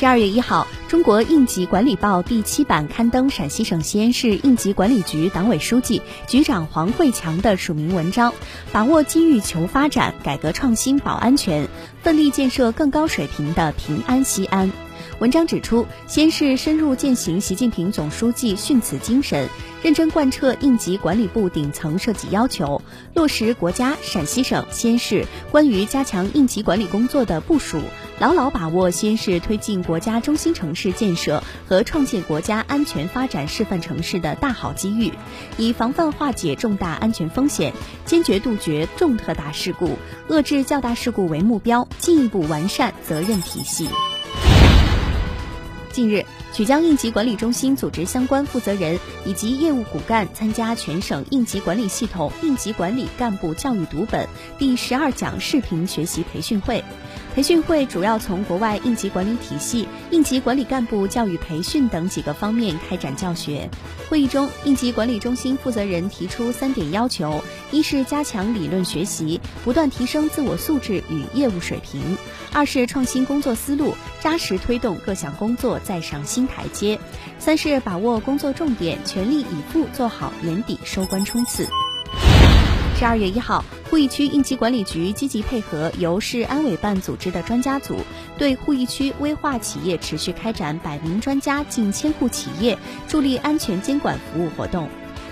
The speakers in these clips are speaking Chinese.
十二月一号，《中国应急管理报》第七版刊登陕西省西安市应急管理局党委书记、局长黄慧强的署名文章，把握机遇求发展，改革创新保安全，奋力建设更高水平的平安西安。文章指出，先是深入践行习近平总书记训词精神，认真贯彻应急管理部顶层设计要求，落实国家、陕西省、西安市关于加强应急管理工作的部署，牢牢把握西安市推进国家中心城市建设和创建国家安全发展示范城市的大好机遇，以防范化解重大安全风险，坚决杜绝重特大事故、遏制较大事故为目标，进一步完善责任体系。近日，曲江应急管理中心组织相关负责人以及业务骨干参加全省应急管理系统应急管理干部教育读本第十二讲视频学习培训会。培训会主要从国外应急管理体系、应急管理干部教育培训等几个方面开展教学。会议中，应急管理中心负责人提出三点要求：一是加强理论学习，不断提升自我素质与业务水平；二是创新工作思路，扎实推动各项工作再上新台阶；三是把握工作重点，全力以赴做好年底收官冲刺。十二月一号，鄠邑区应急管理局积极配合由市安委办组织的专家组，对鄠邑区危化企业持续开展百名专家近千户企业助力安全监管服务活动，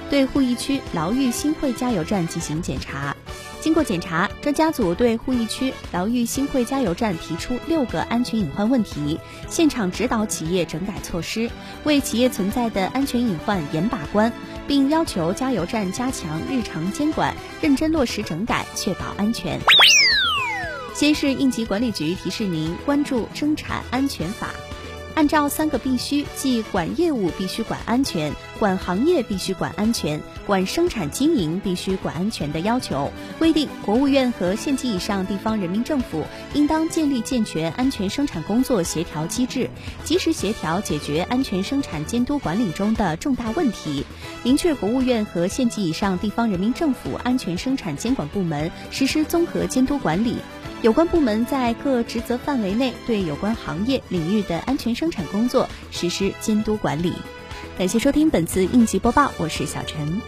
对鄠邑区牢峪新会加油站进行检查。经过检查，专家组对鄠邑区牢峪新会加油站提出六个安全隐患问题，现场指导企业整改措施，为企业存在的安全隐患严把关，并要求加油站加强日常监管，认真落实整改，确保安全。先是应急管理局提示您关注生产安全法。按照三个必须，即管业务必须管安全，管行业必须管安全，管生产经营必须管安全的要求，规定国务院和县级以上地方人民政府应当建立健全安全生产工作协调机制，及时协调解决安全生产监督管理中的重大问题，明确国务院和县级以上地方人民政府安全生产监管部门实施综合监督管理。有关部门在各职责范围内对有关行业领域的安全生产工作实施监督管理。感谢收听本次应急播报，我是小陈。